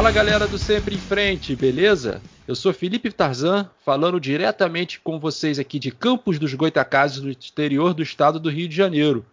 Fala galera do Sempre em Frente, beleza? Eu sou Felipe Tarzan, falando diretamente com vocês aqui de Campos dos Goitacazes, no exterior do estado do Rio de Janeiro.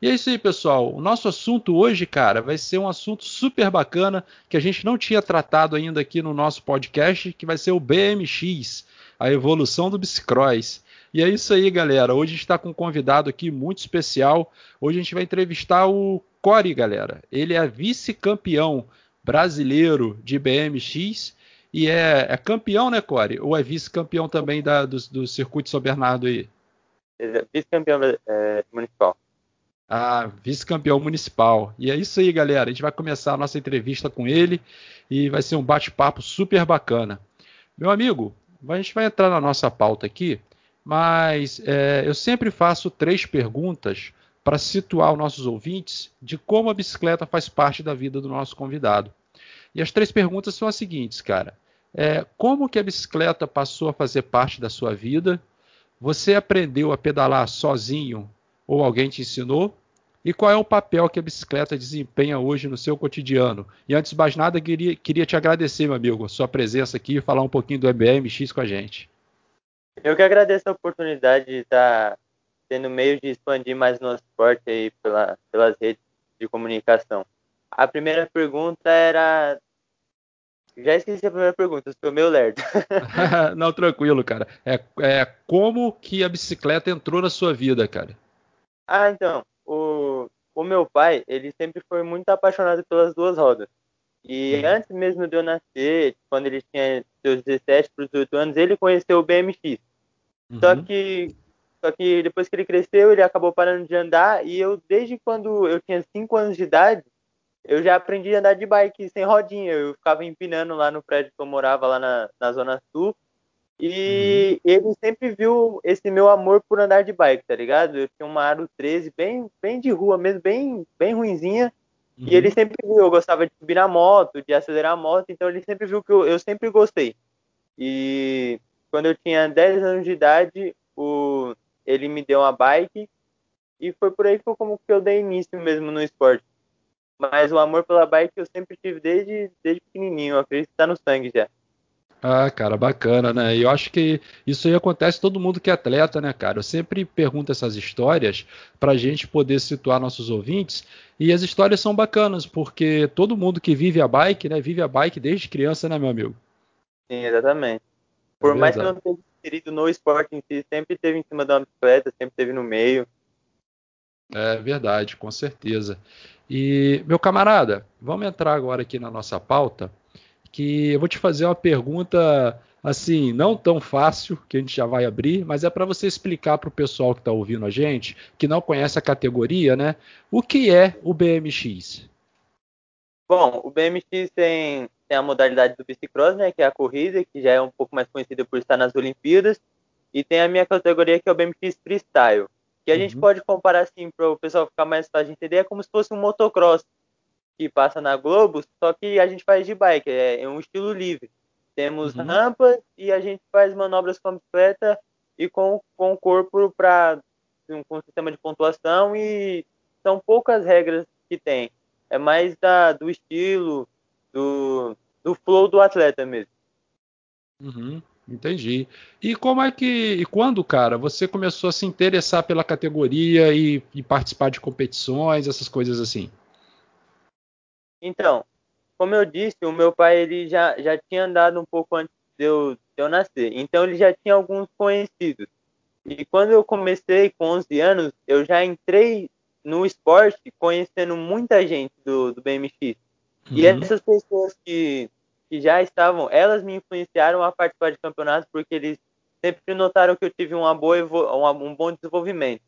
E é isso aí, pessoal. O nosso assunto hoje, cara, vai ser um assunto super bacana que a gente não tinha tratado ainda aqui no nosso podcast, que vai ser o BMX, a evolução do bicicross. E é isso aí, galera. Hoje a gente está com um convidado aqui muito especial. Hoje a gente vai entrevistar o Core, galera. Ele é vice-campeão brasileiro de BMX e é, é campeão, né, Core? Ou é vice-campeão também da, do, do circuito São Bernardo aí? É vice-campeão é, municipal. Ah, vice-campeão municipal. E é isso aí, galera. A gente vai começar a nossa entrevista com ele e vai ser um bate-papo super bacana. Meu amigo, a gente vai entrar na nossa pauta aqui, mas é, eu sempre faço três perguntas para situar os nossos ouvintes de como a bicicleta faz parte da vida do nosso convidado. E as três perguntas são as seguintes, cara. É, como que a bicicleta passou a fazer parte da sua vida? Você aprendeu a pedalar sozinho ou alguém te ensinou? E qual é o papel que a bicicleta desempenha hoje no seu cotidiano? E antes de mais nada, queria, queria te agradecer, meu amigo, a sua presença aqui e falar um pouquinho do MBMX com a gente. Eu que agradeço a oportunidade de estar tendo meio de expandir mais nosso esporte aí pela, pelas redes de comunicação. A primeira pergunta era. Já esqueci a primeira pergunta, sou meu lerdo. Não, tranquilo, cara. É, é como que a bicicleta entrou na sua vida, cara? Ah, então. O, o meu pai, ele sempre foi muito apaixonado pelas duas rodas. E uhum. antes mesmo de eu nascer, quando ele tinha seus 17 para os 18 anos, ele conheceu o BMX. Uhum. Só que só que depois que ele cresceu, ele acabou parando de andar e eu, desde quando eu tinha 5 anos de idade, eu já aprendi a andar de bike sem rodinha. Eu ficava empinando lá no prédio que eu morava, lá na, na Zona Sul. E uhum. ele sempre viu esse meu amor por andar de bike, tá ligado? Eu tinha uma Aro 13 bem, bem de rua mesmo, bem, bem ruinzinha. Uhum. E ele sempre viu, eu gostava de subir na moto, de acelerar a moto, então ele sempre viu que eu, eu sempre gostei. E quando eu tinha 10 anos de idade, o, ele me deu uma bike e foi por aí que foi como que eu dei início mesmo no esporte. Mas o amor pela bike eu sempre tive desde, desde pequenininho, eu acredito que tá no sangue já. Ah, cara, bacana, né? E eu acho que isso aí acontece todo mundo que é atleta, né, cara? Eu sempre pergunto essas histórias para a gente poder situar nossos ouvintes. E as histórias são bacanas, porque todo mundo que vive a bike, né, vive a bike desde criança, né, meu amigo? Sim, exatamente. Por é mais que não tenha inserido no esporte em si, sempre teve em cima uma bicicleta, sempre teve no meio. É verdade, com certeza. E, meu camarada, vamos entrar agora aqui na nossa pauta, que eu vou te fazer uma pergunta assim, não tão fácil, que a gente já vai abrir, mas é para você explicar para o pessoal que está ouvindo a gente, que não conhece a categoria, né? O que é o BMX? Bom, o BMX tem tem a modalidade do bicicross, né, que é a corrida, que já é um pouco mais conhecida por estar nas Olimpíadas, e tem a minha categoria que é o BMX Freestyle, que a uhum. gente pode comparar assim para o pessoal ficar mais fácil de entender, é como se fosse um motocross que passa na Globo, só que a gente faz de bike, é, é um estilo livre. Temos uhum. rampas e a gente faz manobras com a bicicleta e com, com o corpo para um, com um sistema de pontuação e são poucas regras que tem. É mais da, do estilo, do, do flow do atleta mesmo. Uhum, entendi. E como é que. E quando, cara, você começou a se interessar pela categoria e, e participar de competições, essas coisas assim? Então, como eu disse, o meu pai ele já, já tinha andado um pouco antes de eu, de eu nascer. Então ele já tinha alguns conhecidos. E quando eu comecei com 11 anos, eu já entrei no esporte conhecendo muita gente do, do BMX. Uhum. E essas pessoas que, que já estavam, elas me influenciaram a participar de campeonatos porque eles sempre notaram que eu tive uma boa, um bom desenvolvimento.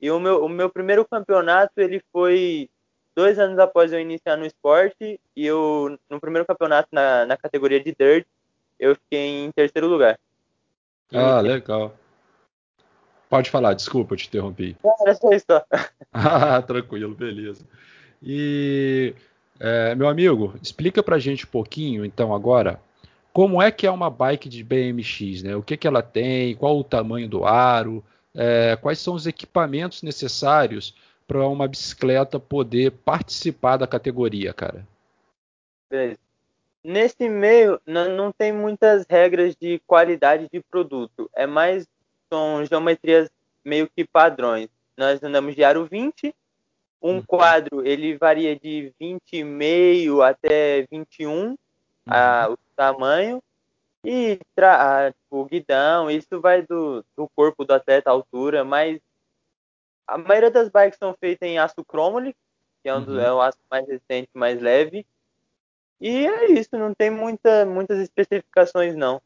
E o meu, o meu primeiro campeonato, ele foi dois anos após eu iniciar no esporte, e eu, no primeiro campeonato na, na categoria de dirt, eu fiquei em terceiro lugar. Ah, legal. Pode falar, desculpa, eu te interrompi. Não, era só isso. ah, tranquilo, beleza. E é, meu amigo, explica pra gente um pouquinho, então, agora, como é que é uma bike de BMX, né? O que, que ela tem, qual o tamanho do aro, é, quais são os equipamentos necessários para uma bicicleta poder participar da categoria, cara? Beleza. Nesse meio, não, tem muitas regras de qualidade de produto. É mais, são geometrias meio que padrões. Nós andamos de aro 20, um uhum. quadro ele varia de 20,5 até 21, uhum. a, o tamanho, e tra, a, o guidão, isso vai do, do corpo do atleta, a altura, mas a maioria das bikes são feitas em aço chromoly, que é, um uhum. é o aço mais resistente, mais leve, e é isso, não tem muita, muitas especificações, não.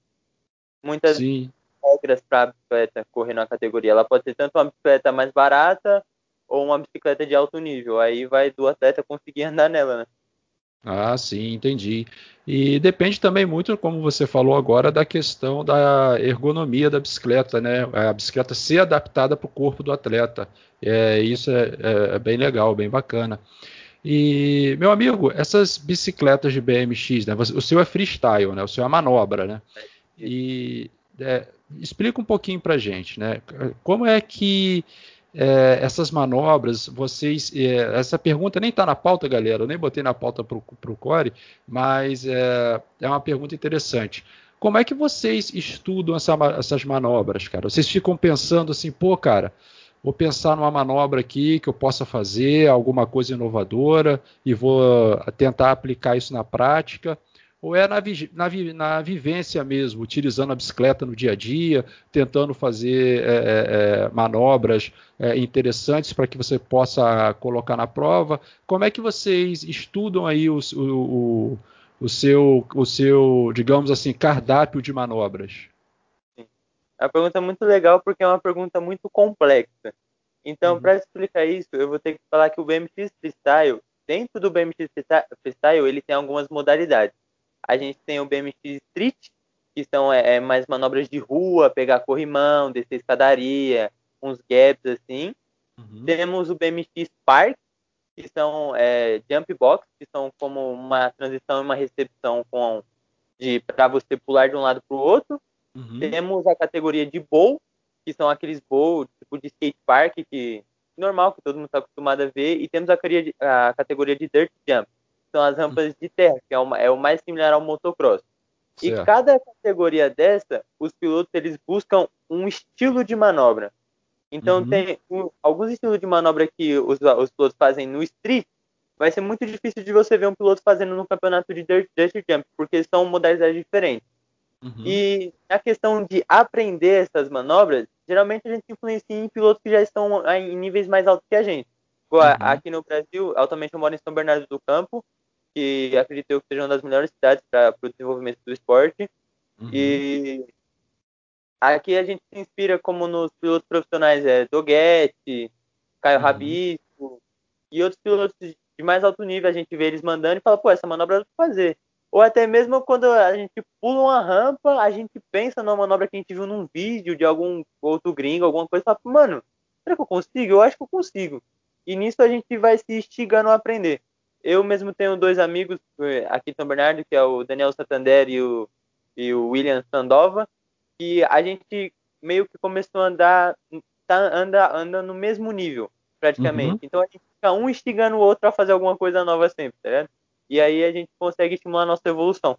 Muitas Sim. regras para a bicicleta correr na categoria. Ela pode ser tanto uma bicicleta mais barata ou uma bicicleta de alto nível. Aí vai do atleta conseguir andar nela, né? Ah, sim, entendi. E depende também muito, como você falou agora, da questão da ergonomia da bicicleta, né? A bicicleta ser adaptada para o corpo do atleta. É, isso é, é, é bem legal, bem bacana. E, meu amigo, essas bicicletas de BMX, né? O seu é freestyle, né? O seu é manobra, né? E é, explica um pouquinho pra gente, né? Como é que é, essas manobras, vocês. É, essa pergunta nem está na pauta, galera. Eu nem botei na pauta para o Core, mas é, é, uma pergunta interessante. Como é que vocês estudam essa, essas manobras, cara? Vocês ficam pensando assim, pô, cara, vou pensar numa manobra aqui que eu possa fazer, alguma coisa inovadora, e vou tentar aplicar isso na prática, ou é na, na, na vivência mesmo, utilizando a bicicleta no dia a dia, tentando fazer é, é, é manobras é, interessantes para que você possa colocar na prova. Como é que vocês estudam aí o, o, o, seu, o seu, digamos assim, cardápio de manobras? É uma pergunta muito legal porque é uma pergunta muito complexa. Então, uhum. para explicar isso, eu vou ter que falar que o BMX Freestyle, dentro do BMX Freestyle, ele tem algumas modalidades. A gente tem o BMX Street, que são é, é, mais manobras de rua, pegar corrimão, descer escadaria, uns gaps assim. Uhum. Temos o BMX Park, que são é, jump box, que são como uma transição e uma recepção com de para você pular de um lado para o outro. Uhum. Temos a categoria de bowl, que são aqueles bowl tipo de skate park, que normal, que todo mundo está acostumado a ver. E temos a, a, categoria de dirt jump, são as rampas de terra, que é, uma, é o mais similar ao motocross. Certo. E cada categoria dessa, os pilotos eles buscam um estilo de manobra. Então uhum. tem um, alguns estilos de manobra que os, os pilotos fazem no street, vai ser muito difícil de você ver um piloto fazendo no campeonato de dirt, dirt jump, porque são modalidades diferentes. Uhum. E a questão de aprender essas manobras, geralmente a gente influencia em pilotos que já estão em níveis mais altos que a gente. Uhum. Aqui no Brasil, atualmente eu moro em São Bernardo do Campo, que acredito eu que seja uma das melhores cidades para o desenvolvimento do esporte. Uhum. E aqui a gente se inspira como nos pilotos profissionais, é Doguete, Caio uhum. Rabisco e outros pilotos de mais alto nível, a gente vê eles mandando e fala, pô, essa manobra eu vou fazer. Ou até mesmo quando a gente pula uma rampa, a gente pensa numa manobra que a gente viu num vídeo de algum outro gringo, alguma coisa, e fala, mano, será que eu consigo? Eu acho que eu consigo. E nisso a gente vai se instigando a aprender. Eu mesmo tenho dois amigos eh, aqui em São Bernardo, que é o Daniel Santander e o, e o William Sandova, que a gente meio que começou a andar, tá, anda, anda no mesmo nível, praticamente. Uhum. Então a gente fica um instigando o outro a fazer alguma coisa nova sempre, tá ligado? E aí a gente consegue estimular a nossa evolução.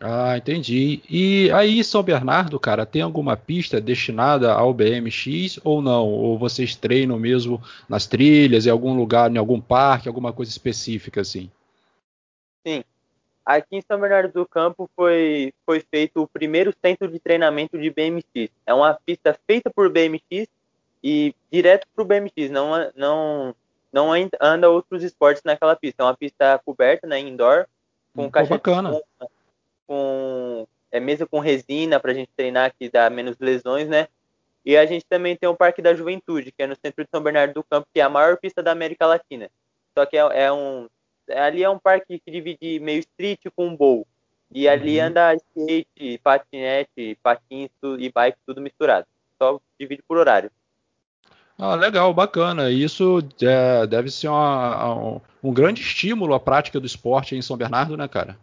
Ah, entendi. E aí, São Bernardo, cara, tem alguma pista destinada ao BMX ou não? Ou vocês treinam mesmo nas trilhas, em algum lugar, em algum parque, alguma coisa específica assim? Sim. Aqui em São Bernardo do Campo foi, foi feito o primeiro centro de treinamento de BMX. É uma pista feita por BMX e direto para o BMX, não, não não anda outros esportes naquela pista. É uma pista coberta, né, indoor, com hum, caixa bacana. Com, com é, mesa com resina para a gente treinar que dá menos lesões, né? E a gente também tem o Parque da Juventude, que é no centro de São Bernardo do Campo, que é a maior pista da América Latina. Só que é, é um ali é um parque que divide meio street com bowl. E ali uhum. anda skate, patinete, patins e bike tudo misturado. Só divide por horário. Ah, legal, bacana. Isso é, deve ser uma, um, um, grande estímulo à prática do esporte em São Bernardo, né, cara?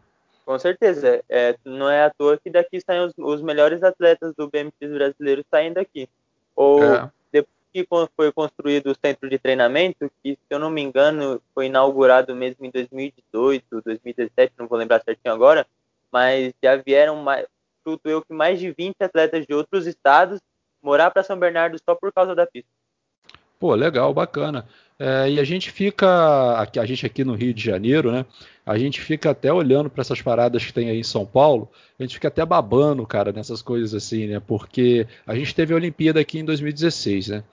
Com certeza. É, não é à toa que daqui saem os, os melhores atletas do BMX brasileiro saindo daqui. Ou é. depois que foi construído o centro de treinamento, que se eu não me engano foi inaugurado mesmo em 2018, 2017, não vou lembrar certinho agora, mas já vieram, mais, chuto eu, que mais de 20 atletas de outros estados morar para São Bernardo só por causa da pista. Pô, legal, bacana. É, e a gente fica, aqui, a gente aqui no Rio de Janeiro, né? A gente fica até olhando para essas paradas que tem aí em São Paulo, a gente fica até babando, cara, nessas coisas assim, né? Porque a gente teve a Olimpíada aqui em 2016, né?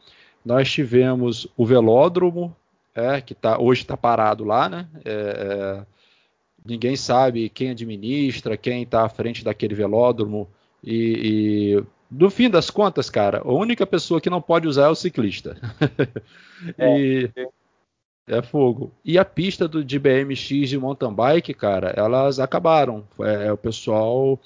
Nós tivemos o velódromo, é, que tá, hoje está parado lá, né? É, é, ninguém sabe quem administra, quem está à frente daquele velódromo. E, e, no fim das contas, cara, a única pessoa que não pode usar é o ciclista. e, é. É fogo. E a pista do, de BMX de mountain bike, cara, elas acabaram. É, o pessoal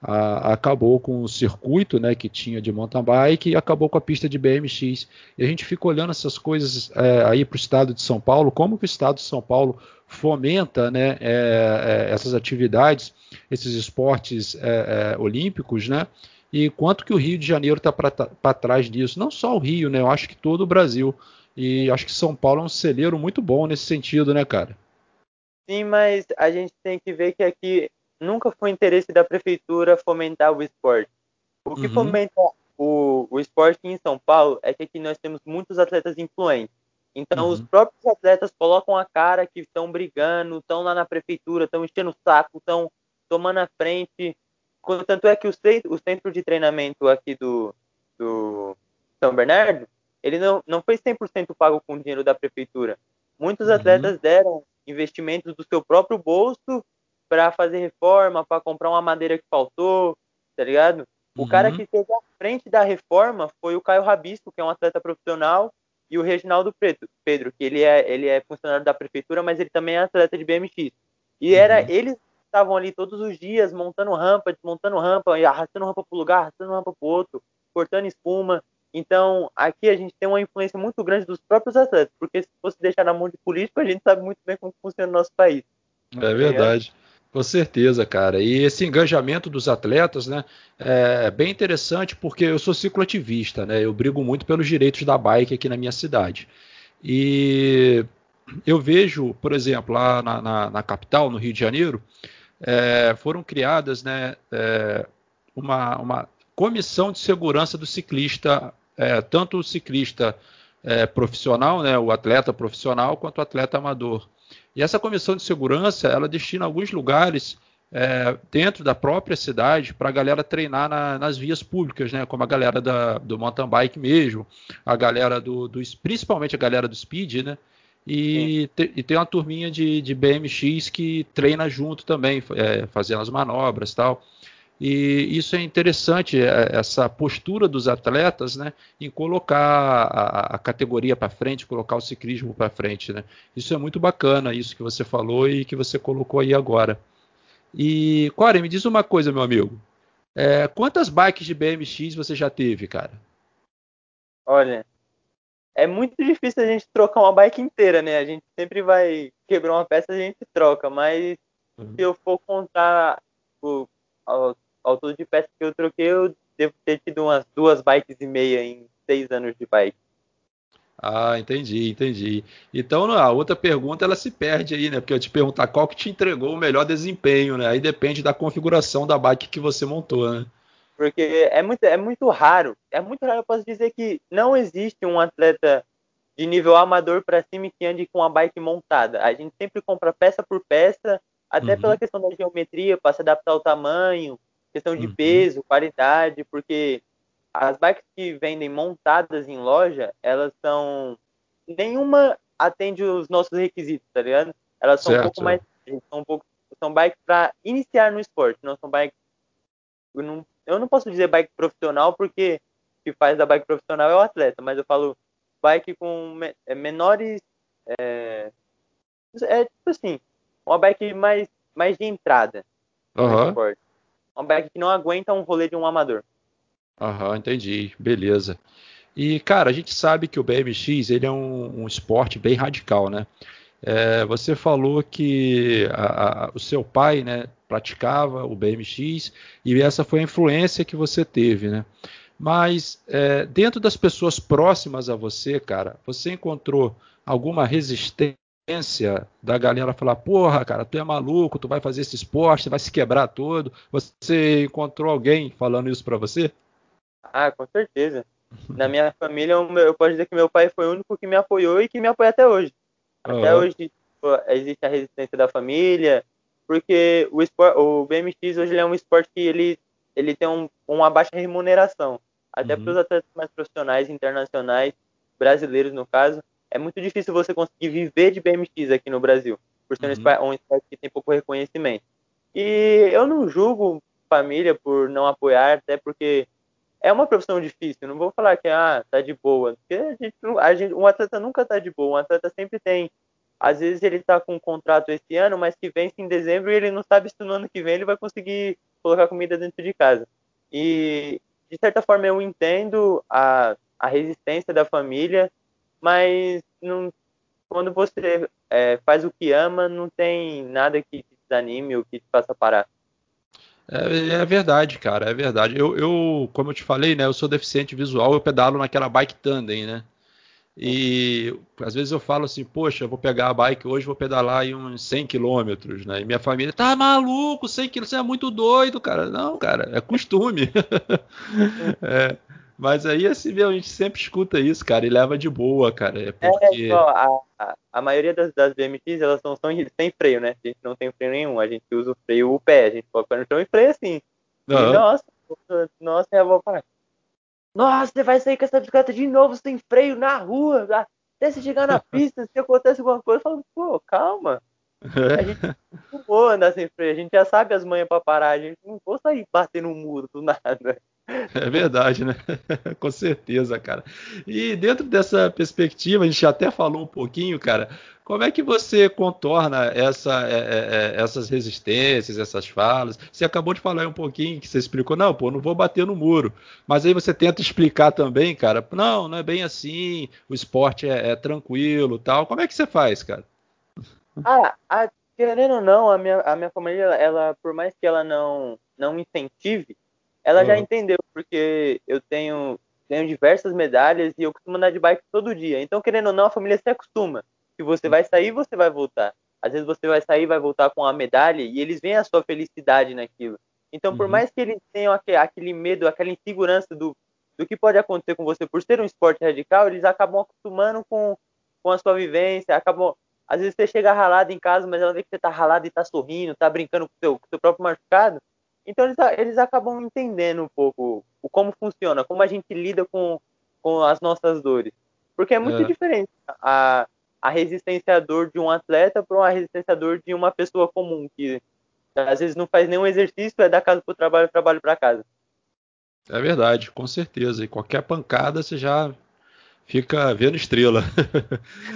a, acabou com o circuito né, que tinha de mountain bike e acabou com a pista de BMX. E a gente fica olhando essas coisas é, aí para o estado de São Paulo, como que o estado de São Paulo fomenta né, é, é essas atividades, esses esportes é, é, olímpicos, né? E quanto que o Rio de Janeiro está para trás disso? Não só o Rio, né? Eu acho que todo o Brasil. E acho que São Paulo é um celeiro muito bom nesse sentido, né, cara? Sim, mas a gente tem que ver que aqui nunca foi interesse da prefeitura fomentar o esporte. O que uhum. fomenta o, o esporte em São Paulo é que aqui nós temos muitos atletas influentes. Então, uhum. os próprios atletas colocam a cara que estão brigando, estão lá na prefeitura, estão enchendo o saco, estão tomando a frente. Tanto é que o centro, o centro de treinamento aqui do, do São Bernardo, ele não, não foi 100% pago com dinheiro da prefeitura. Muitos uhum. atletas deram investimentos do seu próprio bolso para fazer reforma, para comprar uma madeira que faltou, tá ligado? O uhum. cara que esteve à frente da reforma foi o Caio Rabisco, que é um atleta profissional, e o Reginaldo Pedro, que ele é, ele é funcionário da prefeitura, mas ele também é atleta de BMX. E era uhum. eles estavam ali todos os dias montando rampa, desmontando rampa, arrastando rampa para um lugar, arrastando rampa para o outro, cortando espuma. Então, aqui a gente tem uma influência muito grande dos próprios atletas, porque se fosse deixar na mão de político, a gente sabe muito bem como funciona o nosso país. É verdade. Com certeza, cara. E esse engajamento dos atletas, né, é bem interessante porque eu sou cicloativista, né? Eu brigo muito pelos direitos da bike aqui na minha cidade. E eu vejo, por exemplo, lá na, na, na capital, no Rio de Janeiro, é, foram criadas, né, é, uma, uma comissão de segurança do ciclista é, tanto o ciclista é, profissional, né, o atleta profissional, quanto o atleta amador. E essa comissão de segurança, ela destina alguns lugares é, dentro da própria cidade para a galera treinar na, nas vias públicas, né? Como a galera da, do mountain bike mesmo, a galera do, do principalmente a galera do speed, né? E, te, e tem uma turminha de, de, BMX que treina junto também, é, fazendo as manobras tal. E isso é interessante, é, essa postura dos atletas né, em colocar a, a categoria para frente, colocar o ciclismo para frente. Né? Isso é muito bacana, isso que você falou e que você colocou aí agora. E, Corey, me diz uma coisa, meu amigo. É, quantas bikes de BMX você já teve, cara? Olha, é muito difícil a gente trocar uma bike inteira, né? A gente sempre vai quebrar uma peça, a gente troca, mas uhum. se eu for contar o, ao todo de peças que eu troquei, eu devo ter tido umas duas bikes e meia em seis anos de bike. Ah, entendi, entendi. Então a outra pergunta ela se perde aí, né? Porque eu te perguntar qual que te entregou o melhor desempenho, né? Aí depende da configuração da bike que você montou, né? Porque é muito, é muito raro, é muito raro, eu posso dizer que não existe um atleta de nível amador para cima que ande com a bike montada. A gente sempre compra peça por peça, até uhum. pela questão da geometria, para se adaptar ao tamanho, questão de uhum. peso, qualidade, porque as bikes que vendem montadas em loja, elas são. Nenhuma atende os nossos requisitos, tá ligado? Elas são certo. um pouco mais. São, um pouco, são bikes para iniciar no esporte, não são bikes. Não, eu não posso dizer bike profissional, porque o que faz da bike profissional é o atleta, mas eu falo bike com é, menores. É, é tipo assim, uma bike mais, mais de entrada uhum. no esporte uma bike que não aguenta um rolê de um amador. Aham, entendi. Beleza. E, cara, a gente sabe que o BMX ele é um, um esporte bem radical, né? É, você falou que a, a, o seu pai né, praticava o BMX e essa foi a influência que você teve, né? Mas é, dentro das pessoas próximas a você, cara, você encontrou alguma resistência da galera falar, porra, cara, tu é maluco, tu vai fazer esse esporte, vai se quebrar todo. Você encontrou alguém falando isso para você? Ah, com certeza. Na minha família, eu posso dizer que meu pai foi o único que me apoiou e que me apoia até hoje. Até uhum. hoje tipo, existe a resistência da família, porque o, esporte, o BMX hoje é um esporte que ele, ele tem um, uma baixa remuneração. Até uhum. para os atletas mais profissionais, internacionais, brasileiros no caso, é muito difícil você conseguir viver de BMX aqui no Brasil, por ser uhum. um esporte que tem pouco reconhecimento. E eu não julgo família por não apoiar, até porque é uma profissão difícil. Não vou falar que ah, tá de boa, porque a gente, a gente, um atleta nunca tá de boa. Um atleta sempre tem. Às vezes ele tá com um contrato esse ano, mas que vence em dezembro e ele não sabe se no ano que vem ele vai conseguir colocar comida dentro de casa. E de certa forma eu entendo a, a resistência da família, mas não, quando você é, faz o que ama, não tem nada que te desanime ou que te faça parar. É, é, verdade, cara, é verdade. Eu, eu, como eu te falei, né, eu sou deficiente visual, eu pedalo naquela bike tandem, né? E às vezes eu falo assim, poxa, eu vou pegar a bike hoje, vou pedalar aí uns 100 quilômetros, né? E minha família, tá maluco, 100 quilômetros, você é muito doido, cara. Não, cara, é costume. é, mas aí, assim, a gente sempre escuta isso, cara, e leva de boa, cara. É, é porque... É, a, a, a, maioria das, das BMX, elas são, são sem freio, né? A gente não tem freio nenhum, a gente usa o freio o pé, a gente coloca no chão e freia assim. Uhum. E, nossa, nossa, eu vou parar. Nossa, você vai sair com essa bicicleta de novo sem freio na rua, até você chegar na pista, se acontece alguma coisa, eu falo, pô, calma. A gente não vou andar sem freio, a gente já sabe as manhas pra parar, a gente não vou sair batendo no muro do nada. É verdade, né? Com certeza, cara. E dentro dessa perspectiva, a gente até falou um pouquinho, cara. Como é que você contorna essa, é, é, é, essas resistências, essas falas? Você acabou de falar um pouquinho que você explicou, não, pô, não vou bater no muro. Mas aí você tenta explicar também, cara, não, não é bem assim, o esporte é, é tranquilo tal. Como é que você faz, cara? Ah, a, querendo ou não, a minha, a minha família, ela, por mais que ela não, não incentive, ela uhum. já entendeu, porque eu tenho, tenho diversas medalhas e eu costumo andar de bike todo dia. Então, querendo ou não, a família se acostuma. Que você vai sair, você vai voltar. Às vezes você vai sair, vai voltar com a medalha e eles veem a sua felicidade naquilo. Então, por uhum. mais que eles tenham aquele medo, aquela insegurança do, do que pode acontecer com você por ser um esporte radical, eles acabam acostumando com, com a sua vivência, acabam às vezes você chega ralado em casa, mas ela vê que você tá ralado e tá sorrindo, tá brincando com o seu, com seu próprio machucado. Então eles, eles acabam entendendo um pouco o como funciona, como a gente lida com, com as nossas dores. Porque é muito é. diferente a, a resistência à dor de um atleta para uma resistência à dor de uma pessoa comum, que às vezes não faz nenhum exercício, é da casa para o trabalho, trabalho para casa. É verdade, com certeza. E qualquer pancada você já fica vendo estrela.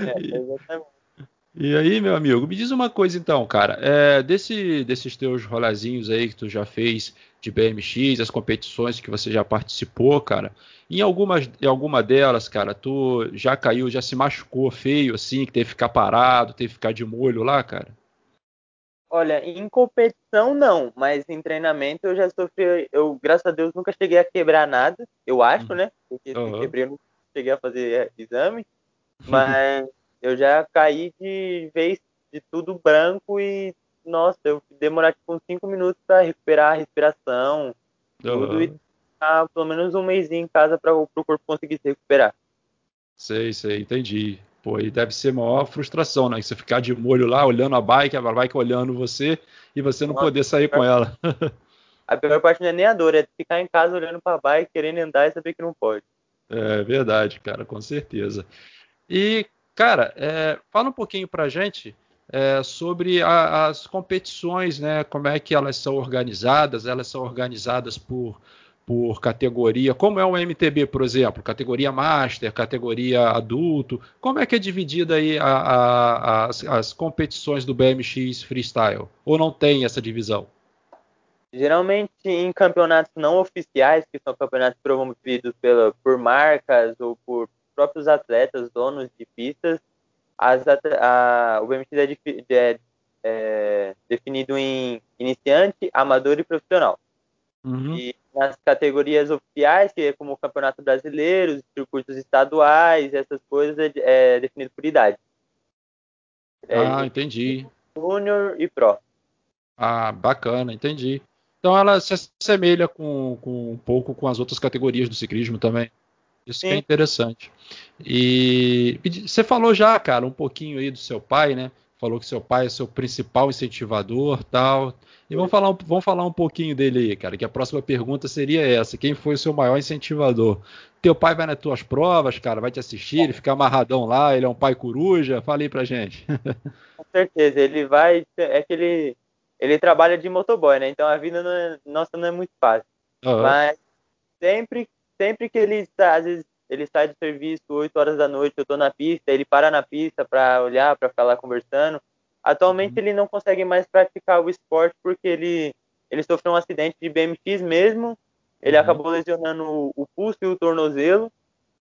É, exatamente. E aí, meu amigo, me diz uma coisa então, cara. É, desse, desses teus rolazinhos aí que tu já fez de BMX, as competições que você já participou, cara, em algumas, em alguma delas, cara, tu já caiu, já se machucou feio, assim, que teve que ficar parado, teve que ficar de molho lá, cara? Olha, em competição não, mas em treinamento eu já sofri, eu, graças a Deus, nunca cheguei a quebrar nada, eu acho, uhum. né? Porque uhum. se quebrei, eu não cheguei a fazer é, exame, mas eu já caí de vez de tudo branco e, nossa, eu demorar tipo uns 5 minutos para recuperar a respiração, tudo, uhum. e ficar pelo menos um mês em casa para o corpo conseguir se recuperar. Sei, sei, entendi. Pô, e deve ser maior frustração, né? Você ficar de molho lá, olhando a bike, a bike olhando você e você não nossa, poder sair com ela. a pior parte não é nem a dor, é ficar em casa olhando para a bike, querendo andar e saber que não pode. É verdade, cara, com certeza. E Cara, é, fala um pouquinho para gente é, sobre a, as competições, né? Como é que elas são organizadas? Elas são organizadas por, por categoria, como é o MTB, por exemplo, categoria Master, categoria adulto. Como é que é dividida aí a, a, as, as competições do BMX Freestyle? Ou não tem essa divisão? Geralmente em campeonatos não oficiais, que são campeonatos promovidos pela, por marcas ou por próprios atletas, donos de pistas, as, a, o BMX é, é, é, definido em iniciante, amador e profissional. Uhum. E nas categorias oficiais, que é como o Campeonato Brasileiro, os circuitos estaduais, essas coisas, é, é definido por idade. É, ah, entendi. Júnior e Pro. Ah, bacana, entendi. Então ela se assemelha com, com um pouco com as outras categorias do ciclismo também. Isso é interessante. E você falou já, cara, um pouquinho aí do seu pai, né? Falou que seu pai é seu principal incentivador, tal. E vamos falar, vamos falar um pouquinho dele aí, cara. Que a próxima pergunta seria essa: quem foi o seu maior incentivador? Teu pai vai nas tuas provas, cara, vai te assistir, ele fica amarradão lá, ele é um pai coruja. Fala aí pra gente. Com certeza, ele vai. É que ele, ele trabalha de motoboy, né? Então a vida não é, nossa não é muito fácil. Uhum. Mas sempre sempre que ele está, às vezes ele sai do serviço 8 horas da noite, eu estou na pista, ele para na pista para olhar, para ficar lá conversando. Atualmente uhum. ele não consegue mais praticar o esporte porque ele ele sofreu um acidente de BMX mesmo, ele uhum. acabou lesionando o, o pulso e o tornozelo,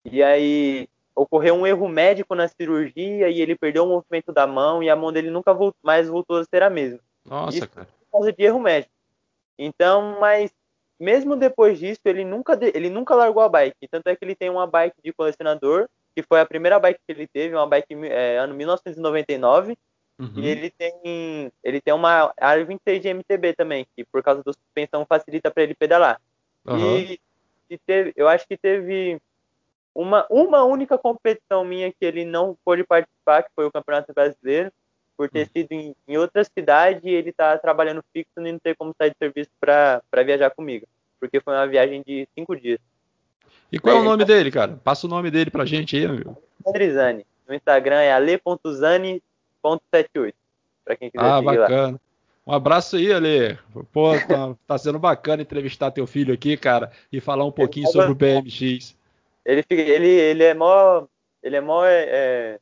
e aí ocorreu um erro médico na cirurgia e ele perdeu o movimento da mão e a mão dele nunca voltou, mais voltou a ser a mesma. Nossa, Isso cara. Por causa de erro médico. Então, mas mesmo depois disso, ele nunca, ele nunca largou a bike. Tanto é que ele tem uma bike de colecionador, que foi a primeira bike que ele teve, uma bike é, ano 1999. Uhum. E ele tem, ele tem uma Aro 26 de MTB também, que por causa da suspensão facilita para ele pedalar. Uhum. E, e teve, eu acho que teve uma, uma única competição minha que ele não pôde participar, que foi o Campeonato Brasileiro, por ter sido em, em outra cidade e ele tá trabalhando fixo e não ter como sair de serviço para viajar comigo. Porque foi uma viagem de cinco dias. E qual é, é o nome tá... dele, cara? Passa o nome dele pra gente aí, amigo. Andrizani. No Instagram é ale.zani.78. Pra quem quiser ah, bacana. Lá. Um abraço aí, Ale. Pô, tá, tá, sendo bacana entrevistar teu filho aqui, cara, e falar um pouquinho ele sobre o BMX. Ele, ele, ele é mó, ele é mó é, é,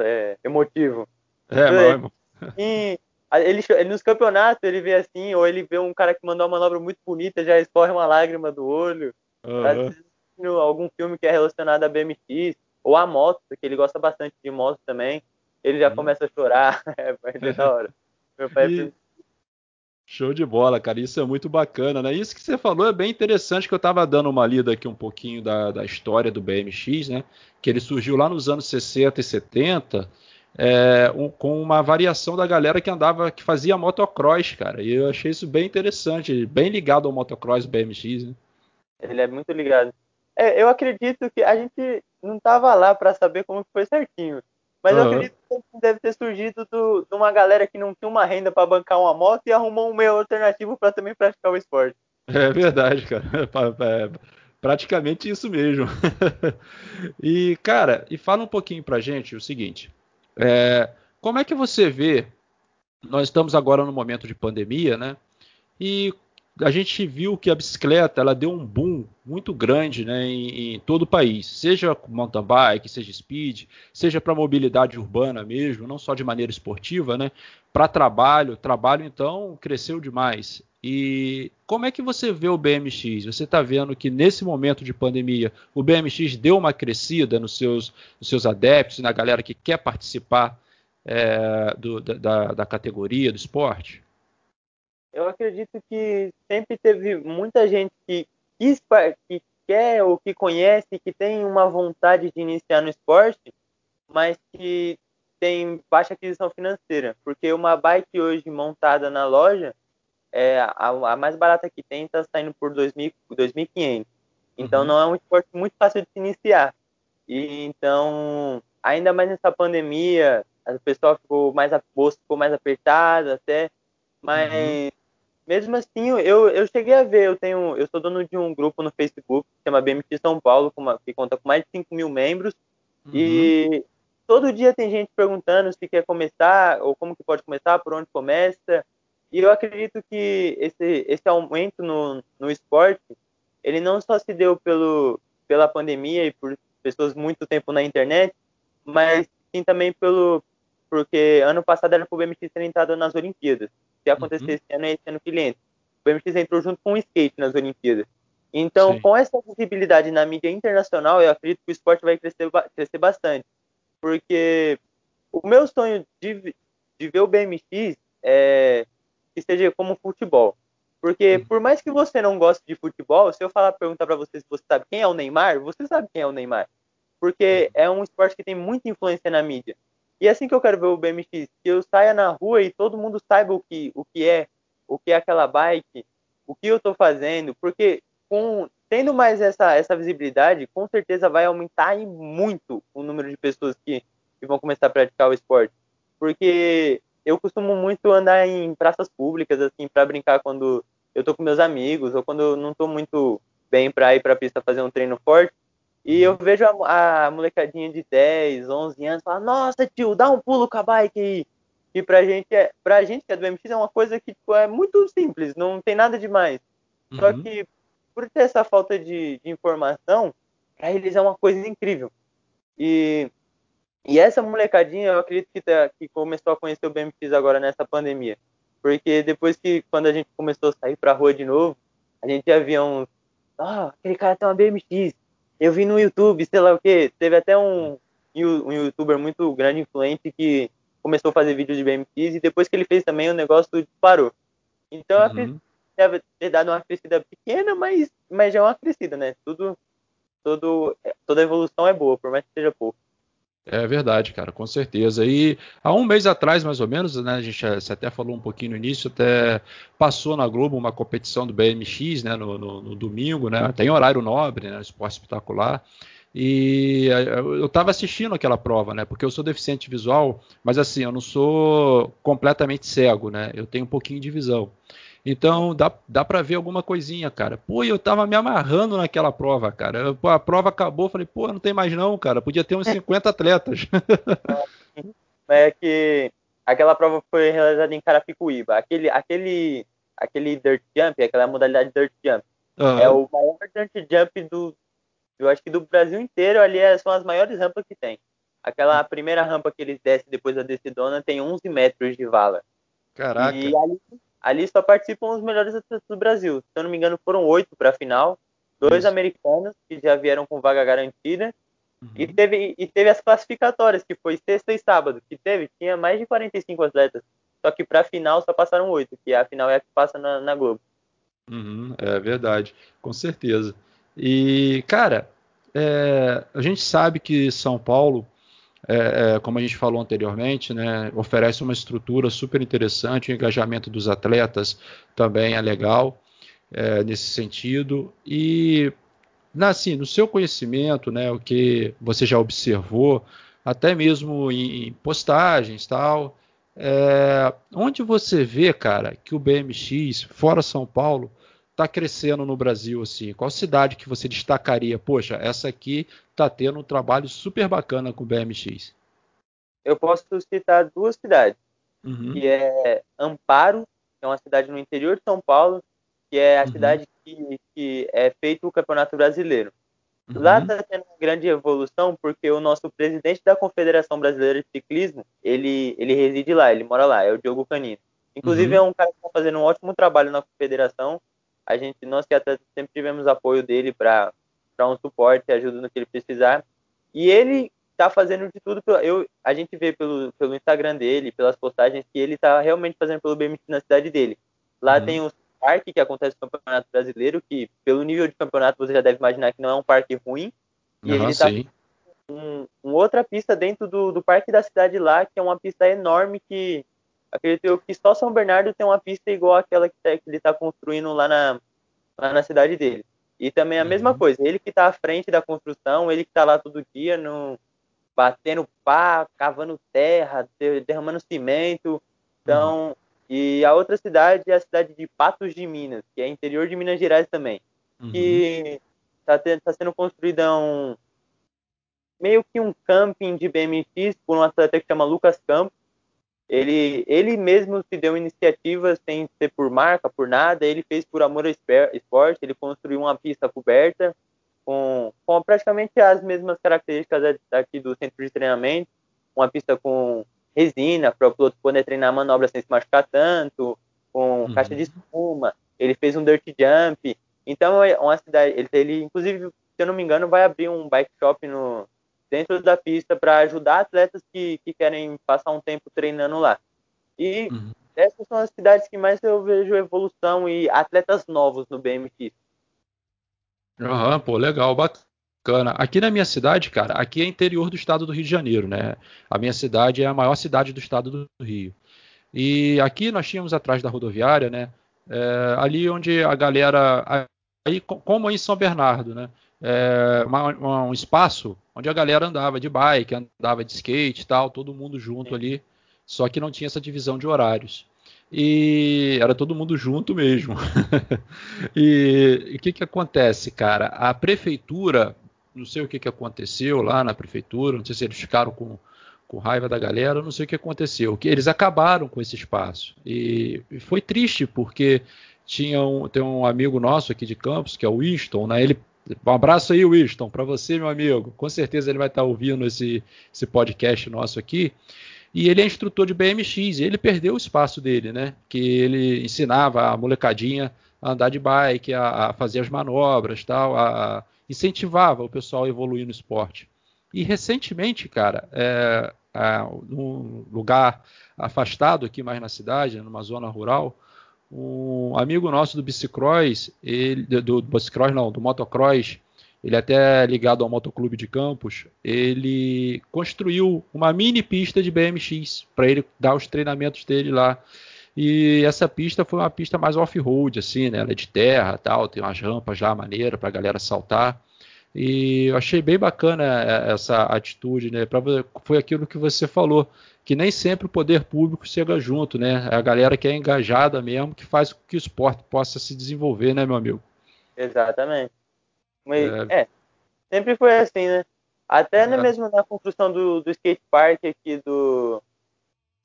é emotivo. É, mano. E ele, ele, nos campeonatos ele vê assim, ou ele vê um cara que mandou uma manobra muito bonita, já escorre uma lágrima do olho. Uhum. algum filme que é relacionado a BMX, ou a moto, porque ele gosta bastante de moto também. Ele já uhum. começa a chorar. é, é da hora. Meu pai e... Show de bola, cara. Isso é muito bacana, né? Isso que você falou é bem interessante, que eu estava dando uma lida aqui um pouquinho da, da história do BMX, né? Que ele surgiu lá nos anos 60 e 70 é, um, com uma variação da galera que andava, que fazia motocross, cara. E eu achei isso bem interessante, bem ligado ao motocross BMX, né? Ele é muito ligado. É, eu acredito que a gente não tava lá para saber como foi certinho. Mas uhum. eu acredito que deve ter surgido do, de uma galera que não tinha uma renda para bancar uma moto e arrumou um meio alternativo para também praticar o esporte. É verdade, cara. É, praticamente isso mesmo. e, cara, e fala um pouquinho pra gente o seguinte. É, como é que você vê? Nós estamos agora no momento de pandemia, né? E a gente viu que a bicicleta ela deu um boom muito grande né, em, em todo o país, seja mountain bike, seja speed, seja para mobilidade urbana mesmo, não só de maneira esportiva, né? Para trabalho, trabalho então cresceu demais. E como é que você vê o BMX? Você está vendo que nesse momento de pandemia o BMX deu uma crescida nos seus, nos seus adeptos, na galera que quer participar é, do, da, da categoria, do esporte? Eu acredito que sempre teve muita gente que, quis, que quer ou que conhece, que tem uma vontade de iniciar no esporte, mas que tem baixa aquisição financeira. Porque uma bike hoje montada na loja é, a, a, mais barata que tem está saindo por 2.500. Então uhum. não é um esporte muito fácil de se iniciar. E então, ainda mais nessa pandemia, o pessoal ficou mais a bolsa ficou mais apertada até, mas uhum. Mesmo assim, eu, eu cheguei a ver, eu tenho, eu sou dono de um grupo no Facebook que chama BMX São Paulo, uma, que conta com mais de 5 mil membros, uhum. e todo dia tem gente perguntando se quer começar, ou como que pode começar, por onde começa, e eu acredito que esse, esse aumento no, no esporte, ele não só se deu pelo, pela pandemia e por pessoas muito tempo na internet, mas sim também pelo porque ano passado era para o BMX ter entrado nas Olimpíadas. Se acontecer uhum. esse ano, é esse ano que ele entra. O BMX entrou junto com o skate nas Olimpíadas. Então, sim. com essa visibilidade na mídia internacional, eu acredito que o esporte vai crescer, crescer bastante. Porque o meu sonho de, de ver o BMX é, que seja como futebol. Porque por mais que você não goste de futebol, se eu falar perguntar para você se você sabe quem é o Neymar, você sabe quem é o Neymar. Porque é um esporte que tem muita influência na mídia. E é assim que eu quero ver o BMX, que eu saia na rua e todo mundo saiba o que, o que é, o que é aquela bike, o que eu estou fazendo, porque com tendo mais essa, essa visibilidade, com certeza vai aumentar muito o número de pessoas que, que vão começar a praticar o esporte. Porque eu costumo muito andar em praças públicas, assim, para brincar quando eu tô com meus amigos, ou quando eu não tô muito bem para ir para pista fazer um treino forte. E eu vejo a, a, molecadinha de 10, 11 anos falar: Nossa, tio, dá um pulo com a bike aí. E pra gente, é, pra gente que é do MX é uma coisa que tipo, é muito simples, não tem nada demais. Uhum. Só que por ter essa falta de, de informação, para eles é uma coisa incrível. E, e essa molecadinha, eu acredito que, tá, que começou a conhecer o BMX agora nessa pandemia. Porque depois que, quando a gente começou a sair pra rua de novo, a gente já via uns, ah, aquele cara tem uma BMX. Eu vi no YouTube, sei lá o que. Teve até um, um youtuber muito grande, influente, que começou a fazer vídeos de BMX e depois que ele fez também o negócio parou. Então uhum. deve ter dado uma crescida pequena, mas, mas já é uma crescida, né? Tudo, tudo, toda evolução é boa, por mais que seja pouco. É verdade, cara, com certeza. E há um mês atrás, mais ou menos, né, a gente até falou um pouquinho no início, até passou na Globo uma competição do BMX, né, no, no, no domingo, né, tem horário nobre, né, esporte espetacular. E eh, eu estava assistindo aquela prova, né? Porque eu sou deficiente visual, mas assim, eu não sou completamente cego, né? Eu tenho um pouquinho de visão. Então dá, dá para ver alguma coisinha, cara. Pô, eu tava me amarrando naquela prova, cara. A prova acabou, falei, pô, não tem mais não, cara. Podia ter uns 50 atletas. é que aquela prova foi realizada em Carapicuíba. Aquele, aquele, aquele dirt jump, aquela modalidade dirt jump, uhum. é o maior dirt jump do, eu acho que do Brasil inteiro ali é, são as maiores rampas que tem. Aquela primeira rampa que eles descem depois da decidona tem 11 metros de vala. Caraca. E ali, ali só participam os melhores atletas do Brasil. Se eu não me engano, foram oito para a final. Dois Isso. americanos que já vieram com vaga garantida. Uhum. E, teve, e teve as classificatórias, que foi sexta e sábado. Que teve, tinha mais de 45 atletas. Só que para a final só passaram oito, que a final é a que passa na, na Globo. Uhum, é verdade, com certeza. E, cara, é, a gente sabe que São Paulo, é, é, como a gente falou anteriormente, né, oferece uma estrutura super interessante, o engajamento dos atletas também é legal é, nesse sentido. E, assim, no seu conhecimento, né, o que você já observou, até mesmo em postagens tal, é, onde você vê, cara, que o BMX, fora São Paulo, está crescendo no Brasil assim? Qual cidade que você destacaria? Poxa, essa aqui está tendo um trabalho super bacana com o BMX. Eu posso citar duas cidades, uhum. que é Amparo, que é uma cidade no interior de São Paulo, que é a uhum. cidade que, que, é feito o Campeonato Brasileiro. Uhum. Lá está tendo uma grande evolução porque o nosso presidente da Confederação Brasileira de Ciclismo, ele, ele reside lá, ele mora lá, é o Diogo Canino. Inclusive uhum. é um cara que está fazendo um ótimo trabalho na confederação a gente, nós que atletas sempre tivemos apoio dele para um suporte, ajuda no que ele precisar. E ele está fazendo de tudo. Eu, a gente vê pelo, pelo Instagram dele, pelas postagens, que ele está realmente fazendo pelo BMX na cidade dele. Lá uhum. tem o parque que acontece no Campeonato Brasileiro, que pelo nível de campeonato você já deve imaginar que não é um parque ruim. E uhum, ele está um, um, outra pista dentro do, do parque da cidade lá, que é uma pista enorme que acredito eu que só São Bernardo tem uma pista igual àquela que, tá, que ele está construindo lá na, lá na cidade dele. E também a uhum. mesma coisa, ele que está à frente da construção, ele que está lá todo dia, no, batendo pá, cavando terra, derramando cimento. Então, uhum. e a outra cidade é a cidade de Patos de Minas, que é interior de Minas Gerais também, uhum. que está tá sendo construída um meio que um camping de BMX por um atleta que chama Lucas Campos, ele, ele mesmo se deu iniciativa sem ser por marca, por nada, ele fez por amor ao esporte, ele construiu uma pista coberta com, com praticamente as mesmas características daqui do centro de treinamento, uma pista com resina para o piloto poder treinar manobra sem se machucar tanto, com uhum. caixa de espuma, ele fez um dirt jump, então é uma cidade, ele, ele inclusive, se eu não me engano, vai abrir um bike shop no, dentro da pista para ajudar atletas que, que querem passar um tempo treinando lá. E, uhum. essas são as cidades que mais eu vejo evolução e atletas novos no BMX. Aham, pô, legal, bacana. Aqui na minha cidade, cara, aqui é interior do estado do Rio de Janeiro, né? A minha cidade é a maior cidade do estado do Rio. E aqui nós tínhamos atrás da rodoviária, né? É, ali onde a galera. Aí, como em São Bernardo, né? É, uma, um espaço onde a galera andava de bike, andava de skate e tal, todo mundo junto ali, só que não tinha essa divisão de horários. E era todo mundo junto mesmo. e o que, que acontece, cara? A prefeitura, não sei o que, que aconteceu lá na prefeitura, não sei se eles ficaram com, com raiva da galera, não sei o que aconteceu. Que eles acabaram com esse espaço. E, e foi triste, porque tinha um, tem um amigo nosso aqui de Campos, que é o Winston, né? Ele um abraço aí, Winston, para você, meu amigo. Com certeza ele vai estar ouvindo esse, esse podcast nosso aqui. E ele é instrutor de BMX, ele perdeu o espaço dele, né? Que ele ensinava a molecadinha a andar de bike, a, a fazer as manobras, tal, a, a, incentivava o pessoal a evoluir no esporte. E recentemente, cara, é, é, num lugar afastado aqui mais na cidade, numa zona rural, um amigo nosso do bicicross, ele, do, do bicicross não, do motocross, ele é até ligado ao motoclube de Campos, ele construiu uma mini pista de BMX para ele dar os treinamentos dele lá. E essa pista foi uma pista mais off-road, assim, né? Ela é de terra, tal, tem umas rampas lá maneira para a galera saltar. E eu achei bem bacana é, essa atitude, né? Pra, foi aquilo que você falou que nem sempre o poder público chega junto, né? É a galera que é engajada mesmo que faz com que o esporte possa se desenvolver, né, meu amigo? Exatamente. Mas, é. é sempre foi assim, né? Até é. mesmo na construção do, do skate park aqui do,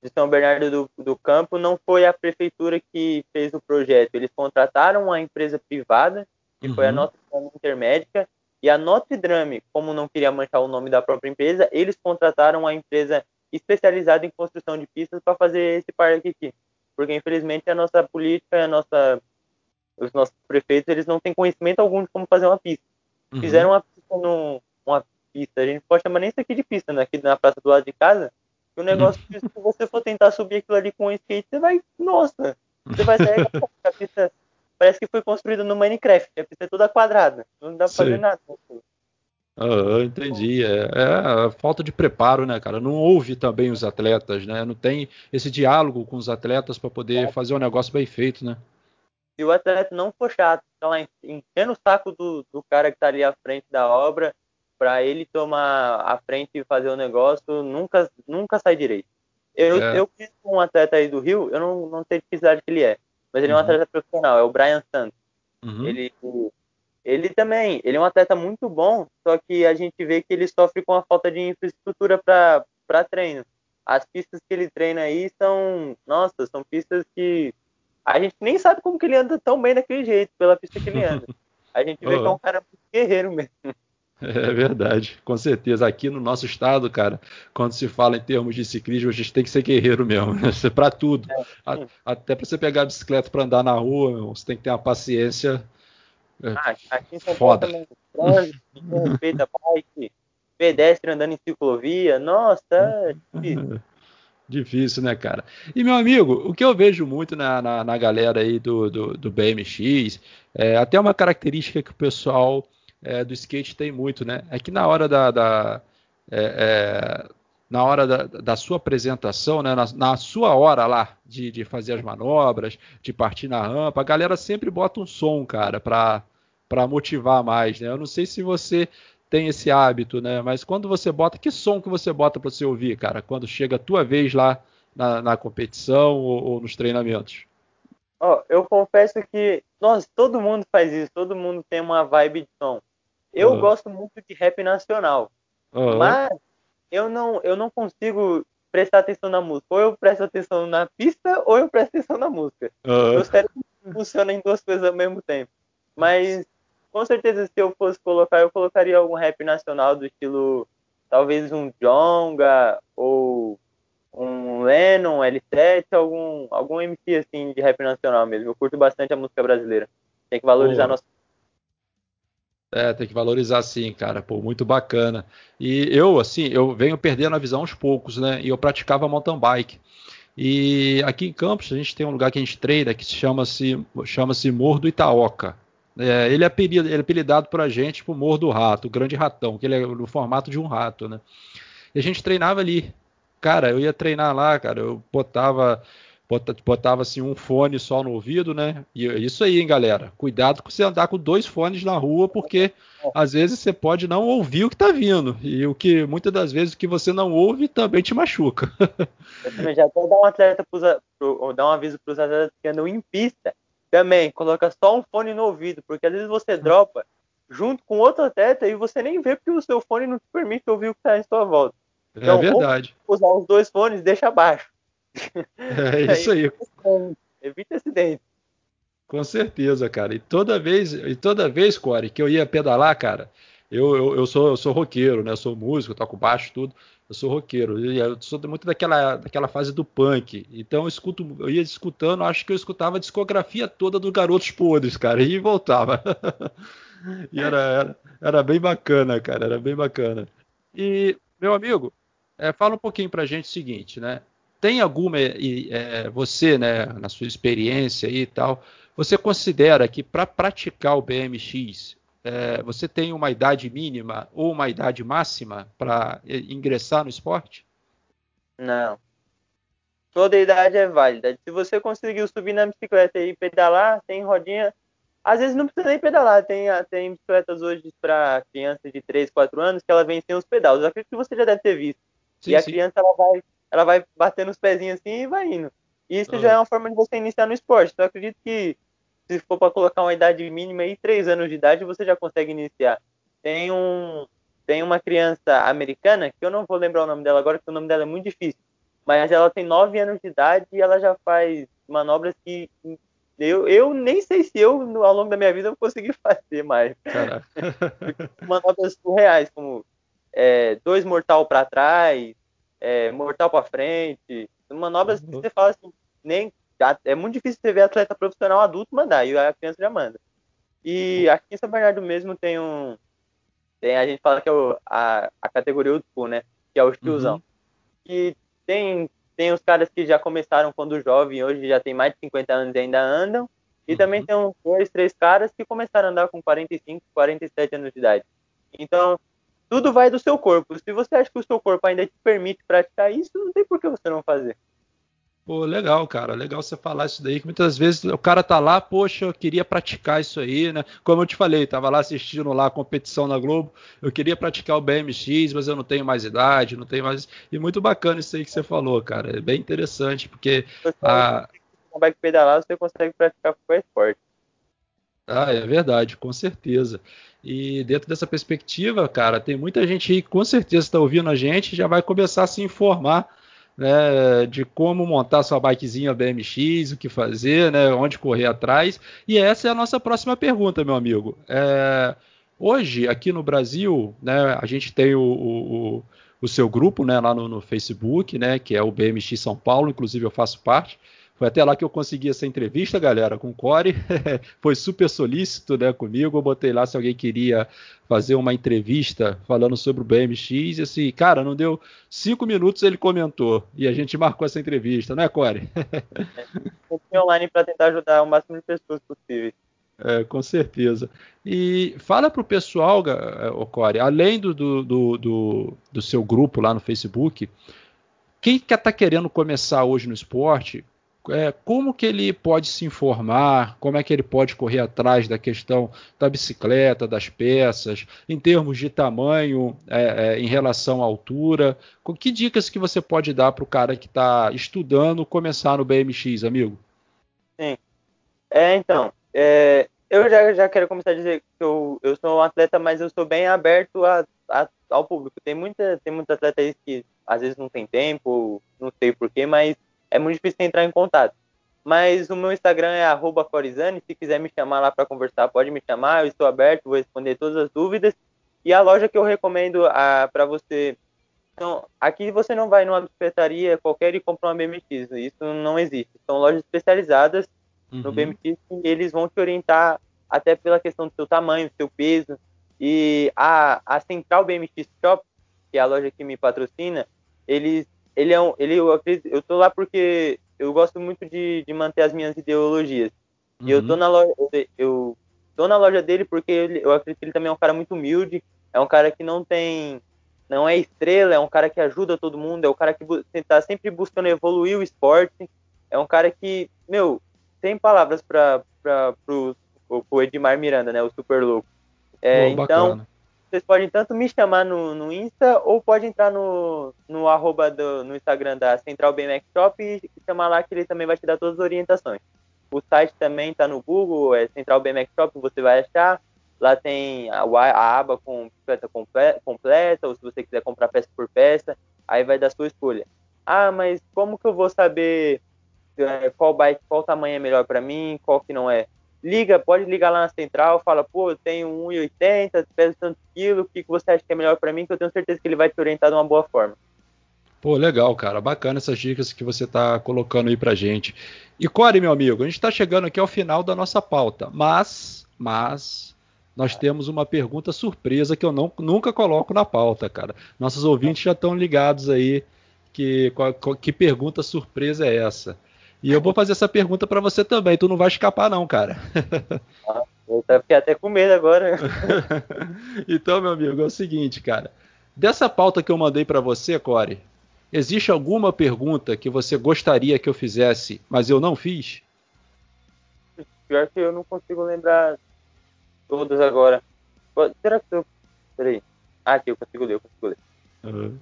de São Bernardo do, do Campo, não foi a prefeitura que fez o projeto. Eles contrataram uma empresa privada, que uhum. foi a uhum. Notre Dame Intermédica, e a Notre Dame, como não queria manchar o nome da própria empresa, eles contrataram a empresa especializado em construção de pistas para fazer esse parque aqui. Porque, infelizmente, a nossa política, a nossa, os nossos prefeitos, eles não têm conhecimento algum de como fazer uma pista. Uhum. Fizeram uma pista, num, uma pista, a gente pode chamar nem isso aqui de pista, né? aqui na praça do lado de casa, que o negócio, uhum. se você for tentar subir aquilo ali com um skate, você vai, nossa, você vai sair, a pista parece que foi construída no Minecraft, a pista é toda quadrada, não dá pra fazer nada. Ah, entendi. É, é, falta de preparo, né, cara? Não ouve também os atletas, né? Não tem esse diálogo com os atletas para poder é. fazer um negócio bem feito, né? Se o atleta não for chato, tá lá enchendo o saco do, do cara que tá ali à frente da obra, para ele tomar a frente e fazer o negócio, nunca, nunca sai direito. Eu, é. eu conheço um atleta aí do Rio, eu não, não sei de que cidade que ele é, mas ele é um uhum. atleta profissional, é o Brian Santos. Uhum. Ele, ele também, ele é um atleta muito bom, só que a gente vê que ele sofre com a falta de infraestrutura para treino. As pistas que ele treina aí são, nossa, são pistas que a gente nem sabe como que ele anda tão bem daquele jeito, pela pista que ele anda. A gente vê oh. que é um cara muito guerreiro mesmo. É verdade, com certeza. Aqui no nosso estado, cara, quando se fala em termos de ciclismo, a gente tem que ser guerreiro mesmo, né? para tudo. É, até para você pegar a bicicleta para andar na rua, você tem que ter uma paciência. Ah, aqui em São. Paulo também, trânsito, bike, pedestre andando em ciclovia, nossa, é difícil. Difícil, né, cara? E, meu amigo, o que eu vejo muito na, na, na galera aí do, do, do BMX, é, até uma característica que o pessoal é, do skate tem muito, né? É que na hora da, da é, é na hora da, da, sua apresentação, né, na, na sua hora lá de, de, fazer as manobras, de partir na rampa, a galera sempre bota um som, cara, para para motivar mais, né? Eu não sei se você tem esse hábito, né? Mas quando você bota, que som que você bota para você ouvir, cara? Quando chega a tua vez lá na, na competição ou, ou, nos treinamentos? Ó, oh, eu confesso que, nossa, todo mundo faz isso, todo mundo tem uma vibe de som. Eu uhum. gosto muito de rap nacional, uhum. mas eu não, eu não consigo prestar atenção na música. Ou eu presto atenção na pista, ou eu presto atenção na música. Uhum. Meu cérebro funciona em duas coisas ao mesmo tempo. Mas com certeza se eu fosse colocar, eu colocaria algum rap nacional do estilo talvez um Jonga ou um Lennon, L7, algum, algum MC assim de rap nacional mesmo. Eu curto bastante a música brasileira. Tem que valorizar nossa é, tem que valorizar sim, cara. Pô, muito bacana. E eu, assim, eu venho perdendo a visão aos poucos, né? E eu praticava mountain bike. E aqui em Campos a gente tem um lugar que a gente treina que chama-se chama-se Morro do Itaoca. É, ele, é apelidado, ele é apelidado por a gente por Morro do Rato, o Grande Ratão, que ele é no formato de um rato, né? E a gente treinava ali. Cara, eu ia treinar lá, cara, eu botava botava assim um fone só no ouvido, né? E é isso aí, hein, galera. Cuidado com você andar com dois fones na rua, porque às vezes você pode não ouvir o que tá vindo. E o que muitas das vezes o que você não ouve também te machuca. Eu também já até dar um atleta pros, pro, dar um aviso para os atletas que andam em pista. Também, coloca só um fone no ouvido, porque às vezes você dropa junto com outro atleta e você nem vê porque o seu fone não te permite ouvir o que está em sua volta. É então, é verdade. Usar os dois fones, deixa abaixo. É isso aí. Evita acidente. Com certeza, cara. E toda vez, e toda vez, Core, que eu ia pedalar, cara, eu, eu, eu, sou, eu sou roqueiro, né? Eu sou músico, toco baixo, tudo. Eu sou roqueiro. E eu sou muito daquela, daquela fase do punk. Então eu escuto, eu ia escutando, acho que eu escutava a discografia toda do Garotos Podres, cara, e voltava. e era, era, era, bem bacana, cara, era bem bacana. E, meu amigo, é, fala um pouquinho pra gente o seguinte, né? tem alguma, é, você, né, na sua experiência e tal, você considera que para praticar o BMX, é, você tem uma idade mínima ou uma idade máxima para ingressar no esporte? Não. Toda idade é válida. Se você conseguiu subir na bicicleta e pedalar, tem rodinha. Às vezes não precisa nem pedalar. Tem, tem bicicletas hoje para crianças de 3, 4 anos que ela vem sem os pedais. Eu acredito que você já deve ter visto. Sim, e a sim. criança ela vai ela vai batendo os pezinhos assim e vai indo. E isso já é uma forma de você iniciar no esporte. Então eu acredito que se for para colocar uma idade mínima aí, três anos de idade, você já consegue iniciar. Tem um tem uma criança americana, que eu não vou lembrar o nome dela agora, porque o nome dela é muito difícil, mas ela tem nove anos de idade e ela já faz manobras que eu, eu nem sei se eu, ao longo da minha vida, eu consegui fazer mais. manobras surreais, como é, dois mortal para trás, é, mortal para frente, manobras uhum. que você fala assim, nem é muito difícil você ver atleta profissional adulto mandar, e a criança já manda. E aqui em São Bernardo mesmo tem um. Tem, a gente fala que é o, a, a categoria old school, né? Que é o tiozão. Uhum. E tem, tem os caras que já começaram quando jovem, hoje já tem mais de 50 anos e ainda andam. E uhum. também tem uns dois, três caras que começaram a andar com 45, 47 anos de idade. Então, tudo vai do seu corpo. Se você acha que o seu corpo ainda te permite praticar isso, não tem por que você não fazer. Pô, legal, cara. Legal você falar isso daí, que muitas vezes o cara tá lá, poxa, eu queria praticar isso aí, né? Como eu te falei, tava lá assistindo lá a competição na Globo, eu queria praticar o BMX, mas eu não tenho mais idade, não tenho mais. E muito bacana isso aí que você falou, cara. É bem interessante, porque. Você a... vai pedalar, você consegue praticar qualquer esporte. Ah, é verdade, com certeza. E dentro dessa perspectiva, cara, tem muita gente aí que com certeza está ouvindo a gente já vai começar a se informar né, de como montar sua bikezinha BMX, o que fazer, né, onde correr atrás. E essa é a nossa próxima pergunta, meu amigo. É, hoje, aqui no Brasil, né, a gente tem o, o, o seu grupo né, lá no, no, Facebook, né, que é o BMX São Paulo, inclusive eu faço parte. Foi até lá que eu consegui essa entrevista, galera, com o Core. Foi super solícito né, comigo. Eu botei lá se alguém queria fazer uma entrevista falando sobre o BMX. E assim, cara, não deu cinco minutos ele comentou. E a gente marcou essa entrevista, não é, Core? é, online para tentar ajudar o máximo de pessoas possível. É, com certeza. E fala para o pessoal, Core, além do, do, do, do, seu grupo lá no Facebook, quem que está querendo começar hoje no esporte, é, como que ele pode se informar, como é que ele pode correr atrás da questão da bicicleta, das peças, em termos de tamanho, é, é, em relação à altura. Que dicas que você pode dar para o cara que está estudando começar no BMX, amigo? Sim. É, então, é, eu já, já quero começar a dizer que eu, eu sou um atleta, mas eu sou bem aberto a, a, ao público. Tem muita, tem muita atleta aí que às vezes não tem tempo, não sei porquê, mas é muito difícil entrar em contato. Mas o meu Instagram é Corizane. Se quiser me chamar lá para conversar, pode me chamar. Eu estou aberto, vou responder todas as dúvidas. E a loja que eu recomendo para você. Então, aqui você não vai numa bicicletaria qualquer e compra uma BMX. Isso não existe. São lojas especializadas uhum. no BMX e eles vão te orientar até pela questão do seu tamanho, do seu peso. E a, a Central BMX Shop, que é a loja que me patrocina, eles ele é um, ele, eu, acredito, eu tô lá porque eu gosto muito de, de manter as minhas ideologias. Uhum. E eu tô uhum. na loja, eu tô na loja dele porque ele, eu acredito que ele também é um cara muito humilde, é um cara que não tem, não é estrela, é um cara que ajuda todo mundo, é um cara que está sempre buscando evoluir o esporte, é um cara que, meu, tem palavras para pro Edmar Miranda, né, o super louco. É, então, vocês podem tanto me chamar no, no Insta ou pode entrar no, no arroba do, no Instagram da Central BMX Shop e chamar lá que ele também vai te dar todas as orientações. O site também está no Google, é Central BMX Shop, você vai achar. Lá tem a, a aba com peça completa, completa, ou se você quiser comprar peça por peça, aí vai dar sua escolha. Ah, mas como que eu vou saber é, qual bike, qual tamanho é melhor para mim, qual que não é? Liga, pode ligar lá na central, fala, pô, eu tenho 1,80, peso tantos quilos, o que, que você acha que é melhor para mim, que eu tenho certeza que ele vai te orientar de uma boa forma. Pô, legal, cara. Bacana essas dicas que você está colocando aí pra gente. E Core, meu amigo, a gente está chegando aqui ao final da nossa pauta, mas, mas nós temos uma pergunta surpresa que eu não, nunca coloco na pauta, cara. Nossos ouvintes já estão ligados aí que, que pergunta surpresa é essa. E eu vou fazer essa pergunta para você também. Tu não vai escapar, não, cara. Ah, eu fiquei até com medo agora. então, meu amigo, é o seguinte, cara. Dessa pauta que eu mandei para você, Core, existe alguma pergunta que você gostaria que eu fizesse, mas eu não fiz? Pior que eu não consigo lembrar todas agora. Será que eu. Peraí. Ah, aqui eu consigo ler, eu consigo ler. Uhum.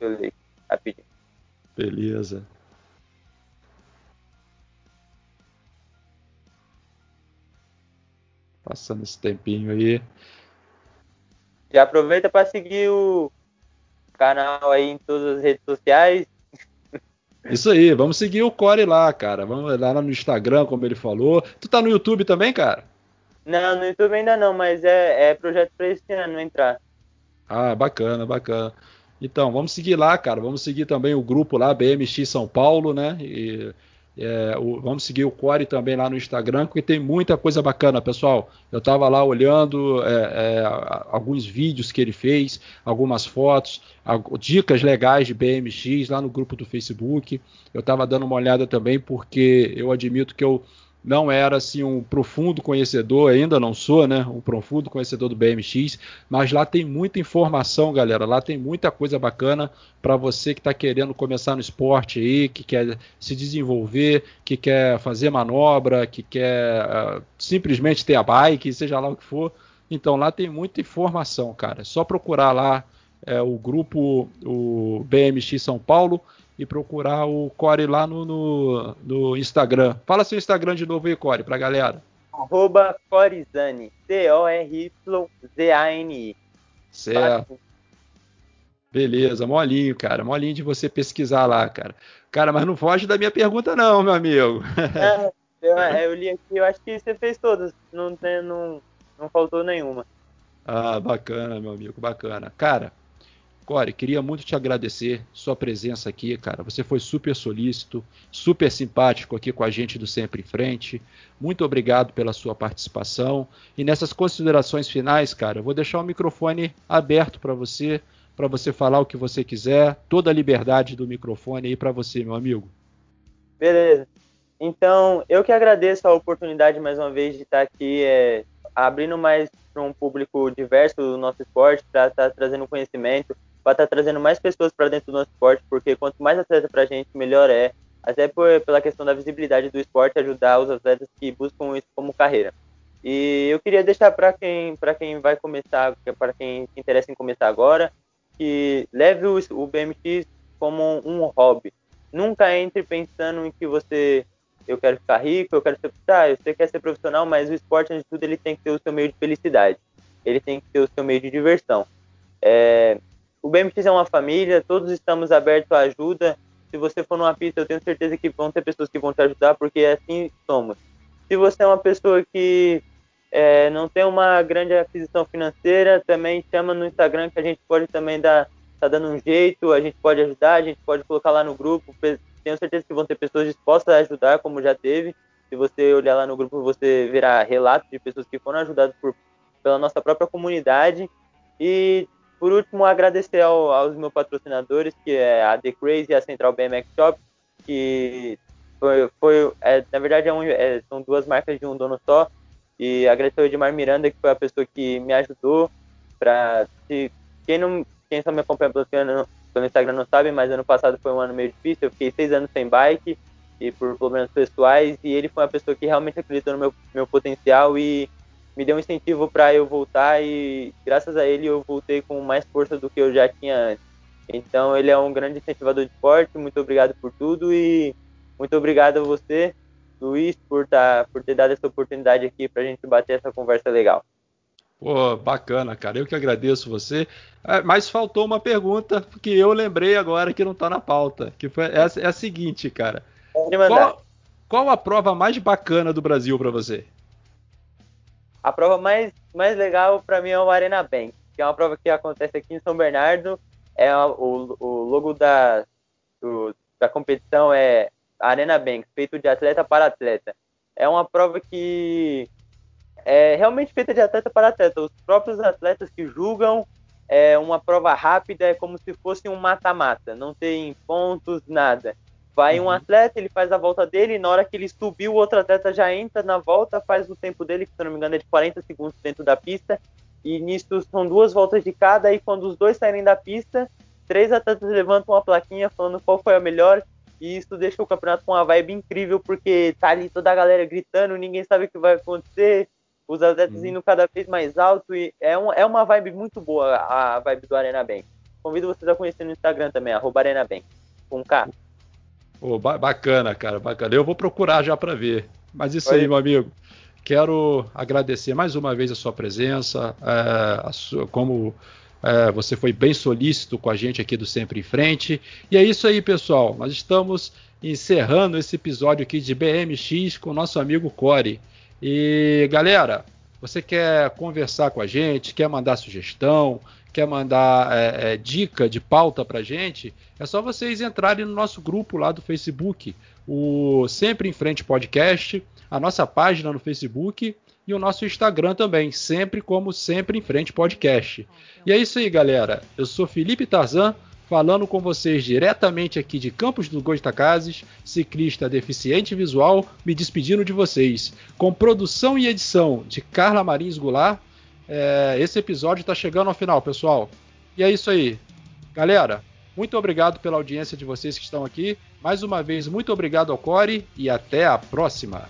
Eu leio rapidinho. Beleza. Passando esse tempinho aí. Já aproveita para seguir o canal aí em todas as redes sociais. Isso aí, vamos seguir o Core lá, cara. Vamos lá no Instagram, como ele falou. Tu tá no YouTube também, cara? Não, no YouTube ainda não, mas é, é projeto para esse ano entrar. Ah, bacana, bacana. Então, vamos seguir lá, cara. Vamos seguir também o grupo lá, BMX São Paulo, né? E é, o, vamos seguir o Core também lá no Instagram, porque tem muita coisa bacana, pessoal. Eu estava lá olhando é, é, alguns vídeos que ele fez, algumas fotos, dicas legais de BMX lá no grupo do Facebook. Eu estava dando uma olhada também, porque eu admito que eu não era assim um profundo conhecedor, ainda não sou, né? Um profundo conhecedor do BMX, mas lá tem muita informação, galera. Lá tem muita coisa bacana para você que está querendo começar no esporte aí, que quer se desenvolver, que quer fazer manobra, que quer uh, simplesmente ter a bike, seja lá o que for. Então lá tem muita informação, cara. É só procurar lá é, o grupo o BMX São Paulo e procurar o Core lá no, no, no, Instagram. Fala seu Instagram de novo aí, Core, pra galera. Arroba Corizani, C-O-R-Y-Z-A-N-I. Certo. Beleza, molinho, cara. Molinho de você pesquisar lá, cara. Cara, mas não foge da minha pergunta, não, meu amigo. É, eu, eu, li aqui, eu acho que você fez todas. Não, tem, não, não faltou nenhuma. Ah, bacana, meu amigo, bacana. Cara, Core, queria muito te agradecer sua presença aqui, cara. Você foi super solícito, super simpático aqui com a gente do Sempre em Frente. Muito obrigado pela sua participação. E nessas considerações finais, cara, eu vou deixar o microfone aberto para você, para você falar o que você quiser. Toda a liberdade do microfone aí para você, meu amigo. Beleza. Então, eu que agradeço a oportunidade mais uma vez de estar aqui é, abrindo mais para um público diverso do nosso esporte, para estar tá trazendo conhecimento vai estar tá trazendo mais pessoas para dentro do nosso esporte, porque quanto mais atleta para a gente, melhor é. Até por, pela questão da visibilidade do esporte, ajudar os atletas que buscam isso como carreira. E eu queria deixar para quem, quem vai começar, para quem se interessa em começar agora, que leve o, o BMX como um hobby. Nunca entre pensando em que você eu quero ficar rico, eu quero ser, tá, você quer ser profissional, mas o esporte, antes de tudo, ele tem que ter o seu meio de felicidade. Ele tem que ter o seu meio de diversão. É, o BMX é uma família, todos estamos abertos à ajuda. Se você for numa pista, eu tenho certeza que vão ter pessoas que vão te ajudar, porque assim somos. Se você é uma pessoa que é, não tem uma grande aquisição financeira, também chama no Instagram que a gente pode também dar, tá dando um jeito, a gente pode ajudar, a gente pode colocar lá no grupo. Tenho certeza que vão ter pessoas dispostas a ajudar, como já teve. Se você olhar lá no grupo, você verá relatos de pessoas que foram ajudadas por, pela nossa própria comunidade. E por último, agradecer ao, aos meus patrocinadores, que é a The Crazy e a Central BMX Shop, que foi, foi é, na verdade é um, é, são duas marcas de um dono só. E agradecer ao Edmar Miranda, que foi a pessoa que me ajudou para quem não quem só me acompanha pelo, pelo Instagram não sabe, mas ano passado foi um ano meio difícil. Eu fiquei seis anos sem bike e por problemas pessoais e ele foi uma pessoa que realmente acreditou no meu, meu potencial e me deu um incentivo para eu voltar e graças a ele eu voltei com mais força do que eu já tinha antes. Então ele é um grande incentivador de esporte. Muito obrigado por tudo e muito obrigado a você, Luiz, por, tá, por ter dado essa oportunidade aqui para a gente bater essa conversa legal. Pô, bacana, cara. Eu que agradeço você. É, mas faltou uma pergunta que eu lembrei agora que não está na pauta, que foi é, é a seguinte, cara. Qual, qual a prova mais bacana do Brasil para você? A prova mais, mais legal para mim é o Arena Bank, que é uma prova que acontece aqui em São Bernardo. É o, o logo da, do, da competição é Arena Bank, feito de atleta para atleta. É uma prova que é realmente feita de atleta para atleta. Os próprios atletas que julgam é uma prova rápida, é como se fosse um mata-mata, não tem pontos, nada. Vai um uhum. atleta, ele faz a volta dele, e na hora que ele subiu, o outro atleta já entra na volta, faz o tempo dele, que se eu não me engano é de 40 segundos dentro da pista, e nisso são duas voltas de cada, e quando os dois saírem da pista, três atletas levantam uma plaquinha falando qual foi a melhor, e isso deixa o campeonato com uma vibe incrível, porque tá ali toda a galera gritando, ninguém sabe o que vai acontecer, os atletas uhum. indo cada vez mais alto, e é, um, é uma vibe muito boa, a vibe do Arena Bank. Convido vocês a conhecer no Instagram também, arroba Arena Bank, com K. Oh, bacana, cara, bacana. Eu vou procurar já para ver. Mas isso Oi. aí, meu amigo. Quero agradecer mais uma vez a sua presença, é, a sua, como é, você foi bem solícito com a gente aqui do Sempre em Frente. E é isso aí, pessoal. Nós estamos encerrando esse episódio aqui de BMX com o nosso amigo Core. E galera, você quer conversar com a gente, quer mandar sugestão, quer mandar é, é, dica de pauta para gente, é só vocês entrarem no nosso grupo lá do Facebook, o Sempre em Frente Podcast, a nossa página no Facebook e o nosso Instagram também, sempre como Sempre em Frente Podcast. E é isso aí, galera. Eu sou Felipe Tarzan, falando com vocês diretamente aqui de Campos dos Goitacazes, ciclista deficiente visual, me despedindo de vocês, com produção e edição de Carla Marins Goulart é, esse episódio está chegando ao final, pessoal. E é isso aí. Galera, muito obrigado pela audiência de vocês que estão aqui. Mais uma vez, muito obrigado ao Core e até a próxima.